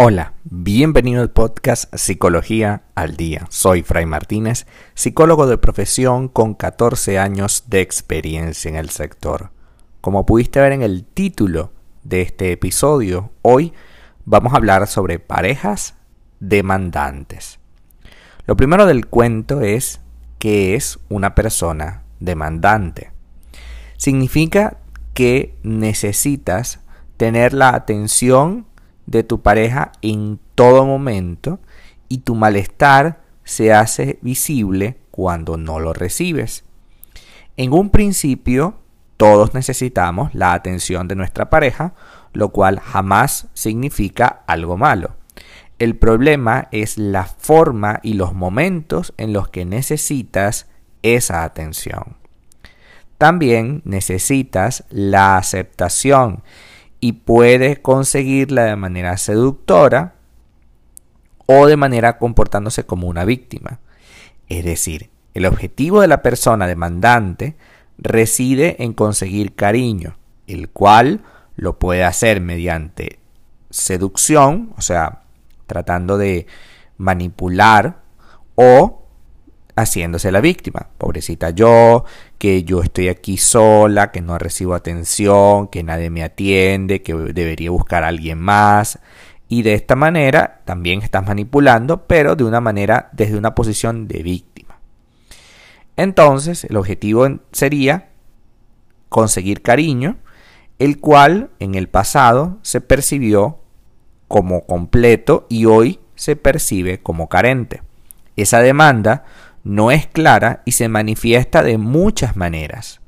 Hola, bienvenido al podcast Psicología al Día. Soy Fray Martínez, psicólogo de profesión con 14 años de experiencia en el sector. Como pudiste ver en el título de este episodio, hoy vamos a hablar sobre parejas demandantes. Lo primero del cuento es que es una persona demandante. Significa que necesitas tener la atención de tu pareja en todo momento y tu malestar se hace visible cuando no lo recibes. En un principio, todos necesitamos la atención de nuestra pareja, lo cual jamás significa algo malo. El problema es la forma y los momentos en los que necesitas esa atención. También necesitas la aceptación y puedes conseguirla de manera seductora o de manera comportándose como una víctima. Es decir, el objetivo de la persona demandante reside en conseguir cariño, el cual lo puede hacer mediante seducción, o sea, tratando de manipular o haciéndose la víctima. Pobrecita yo, que yo estoy aquí sola, que no recibo atención, que nadie me atiende, que debería buscar a alguien más. Y de esta manera también estás manipulando, pero de una manera desde una posición de víctima. Entonces, el objetivo sería conseguir cariño, el cual en el pasado se percibió como completo y hoy se percibe como carente. Esa demanda no es clara y se manifiesta de muchas maneras.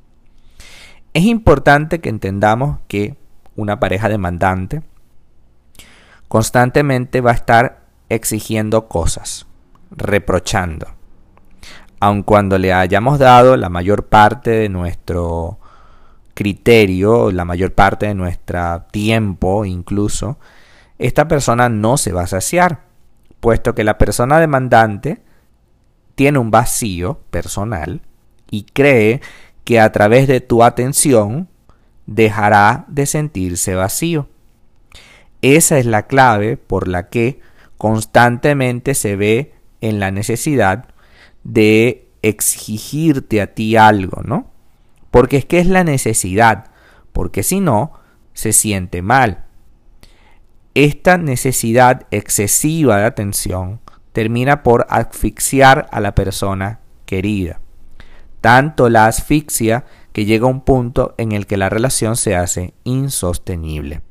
Es importante que entendamos que una pareja demandante constantemente va a estar exigiendo cosas, reprochando. Aun cuando le hayamos dado la mayor parte de nuestro criterio, la mayor parte de nuestro tiempo incluso, esta persona no se va a saciar, puesto que la persona demandante tiene un vacío personal y cree que a través de tu atención dejará de sentirse vacío. Esa es la clave por la que constantemente se ve en la necesidad de exigirte a ti algo, ¿no? Porque es que es la necesidad, porque si no, se siente mal. Esta necesidad excesiva de atención termina por asfixiar a la persona querida. Tanto la asfixia que llega a un punto en el que la relación se hace insostenible.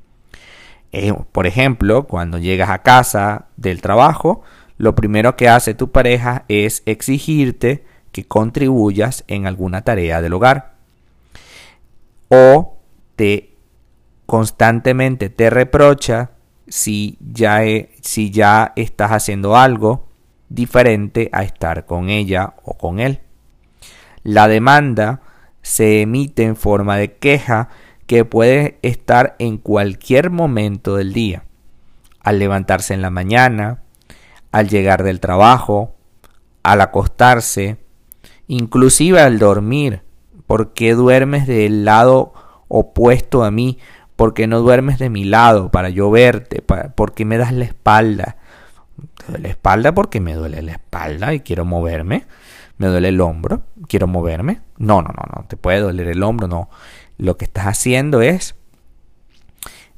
Eh, por ejemplo, cuando llegas a casa del trabajo, lo primero que hace tu pareja es exigirte que contribuyas en alguna tarea del hogar. O te constantemente te reprocha si ya, si ya estás haciendo algo diferente a estar con ella o con él. La demanda se emite en forma de queja que puede estar en cualquier momento del día. Al levantarse en la mañana, al llegar del trabajo, al acostarse, inclusive al dormir. ¿Por qué duermes del lado opuesto a mí? ¿Por qué no duermes de mi lado para yo verte? ¿Por qué me das la espalda? ¿Te duele la espalda porque me duele la espalda y quiero moverme? ¿Me duele el hombro? ¿Quiero moverme? No, no, no, no. Te puede doler el hombro, no. Lo que estás haciendo es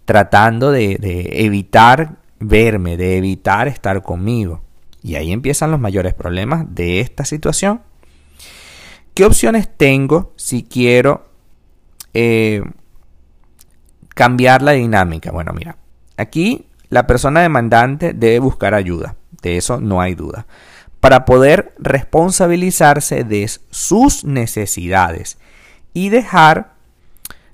tratando de, de evitar verme, de evitar estar conmigo. Y ahí empiezan los mayores problemas de esta situación. ¿Qué opciones tengo si quiero eh, cambiar la dinámica? Bueno, mira, aquí la persona demandante debe buscar ayuda, de eso no hay duda, para poder responsabilizarse de sus necesidades y dejar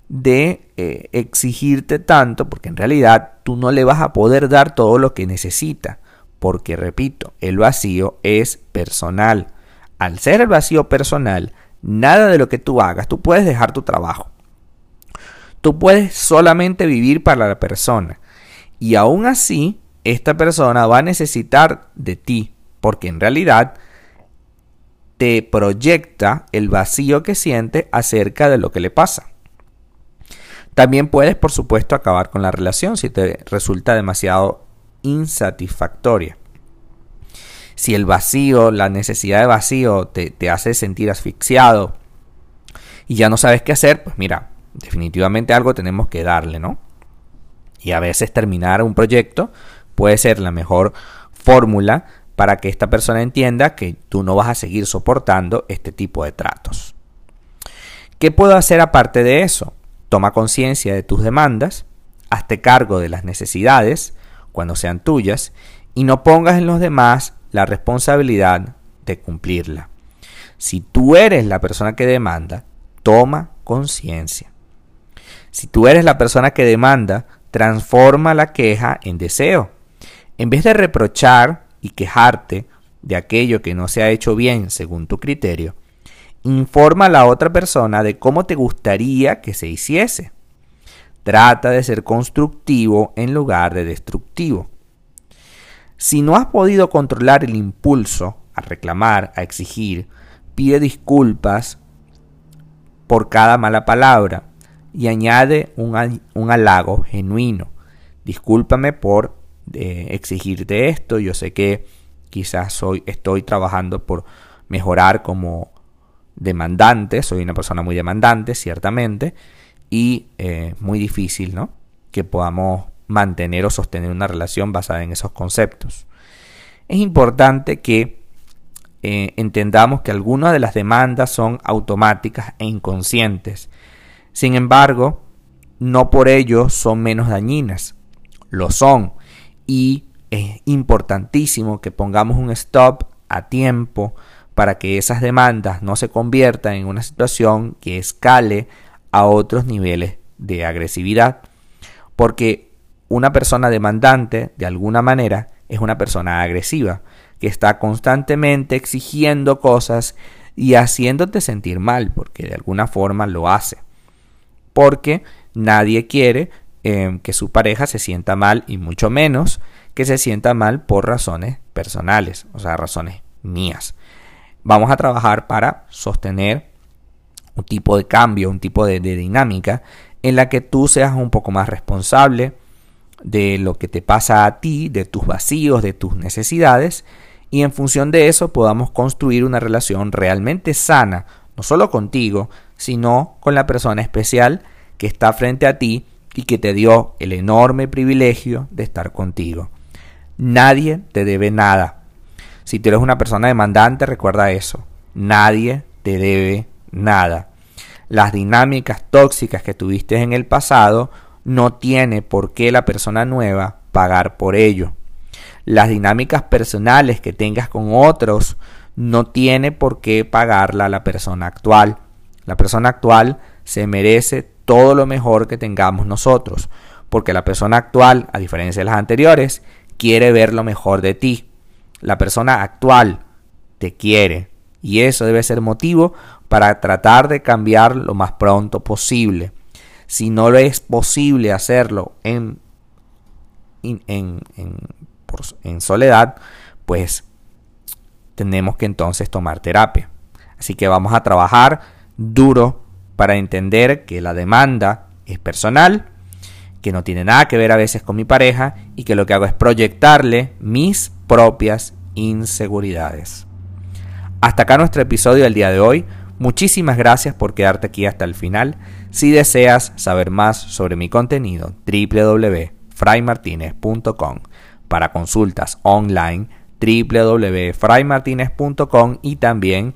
de eh, exigirte tanto, porque en realidad tú no le vas a poder dar todo lo que necesita, porque repito, el vacío es personal. Al ser el vacío personal, nada de lo que tú hagas, tú puedes dejar tu trabajo, Tú puedes solamente vivir para la persona. Y aún así, esta persona va a necesitar de ti, porque en realidad te proyecta el vacío que siente acerca de lo que le pasa. También puedes, por supuesto, acabar con la relación si te resulta demasiado insatisfactoria. Si el vacío, la necesidad de vacío te, te hace sentir asfixiado y ya no sabes qué hacer, pues mira, definitivamente algo tenemos que darle, ¿no? Y a veces terminar un proyecto puede ser la mejor fórmula para que esta persona entienda que tú no vas a seguir soportando este tipo de tratos. ¿Qué puedo hacer aparte de eso? Toma conciencia de tus demandas, hazte cargo de las necesidades cuando sean tuyas y no pongas en los demás la responsabilidad de cumplirla. Si tú eres la persona que demanda, toma conciencia. Si tú eres la persona que demanda, transforma la queja en deseo. En vez de reprochar y quejarte de aquello que no se ha hecho bien según tu criterio, informa a la otra persona de cómo te gustaría que se hiciese. Trata de ser constructivo en lugar de destructivo. Si no has podido controlar el impulso a reclamar, a exigir, pide disculpas por cada mala palabra y añade un, halago genuino. Discúlpame por eh, exigirte esto. Yo sé que quizás soy, estoy trabajando por mejorar como demandante. Soy una persona muy demandante, ciertamente. Y eh, muy difícil, ¿no? Que podamos mantener o sostener una relación basada en esos conceptos. Es importante que eh, entendamos que algunas de las demandas son automáticas e inconscientes sin embargo, no por ello son menos dañinas. Lo son. Y es importantísimo que pongamos un stop a tiempo para que esas demandas no se conviertan en una situación que escale a otros niveles de agresividad. Porque una persona demandante, de alguna manera, es una persona agresiva, que está constantemente exigiendo cosas y haciéndote sentir mal, porque de alguna forma lo hace porque nadie quiere em, que su pareja se sienta mal y mucho menos que se sienta mal por razones personales, o sea, razones mías. Vamos a trabajar para sostener un tipo de cambio, un tipo de, de dinámica en la que tú seas un poco más responsable de lo que te pasa a ti, de tus vacíos, de tus necesidades, y en función de eso podamos construir una relación realmente sana, no solo contigo, sino con la persona especial que está frente a ti y que te dio el enorme privilegio de estar contigo. Nadie te debe nada. Si tú eres una persona demandante, recuerda eso. Nadie te debe nada. Las dinámicas tóxicas que tuviste en el pasado no tiene por qué la persona nueva pagar por ello. Las dinámicas personales que tengas con otros no tiene por qué pagarla la persona actual. La persona actual se merece todo lo mejor que tengamos nosotros, porque la persona actual, a diferencia de las anteriores, quiere ver lo mejor de ti. La persona actual te quiere y eso debe ser motivo para tratar de cambiar lo más pronto posible. Si no es posible hacerlo en, en, en, en soledad, pues tenemos que entonces tomar terapia. Así que vamos a trabajar duro para entender que la demanda es personal, que no tiene nada que ver a veces con mi pareja y que lo que hago es proyectarle mis propias inseguridades. Hasta acá nuestro episodio del día de hoy. Muchísimas gracias por quedarte aquí hasta el final. Si deseas saber más sobre mi contenido, www.fraymartinez.com. Para consultas online, www.fraymartinez.com y también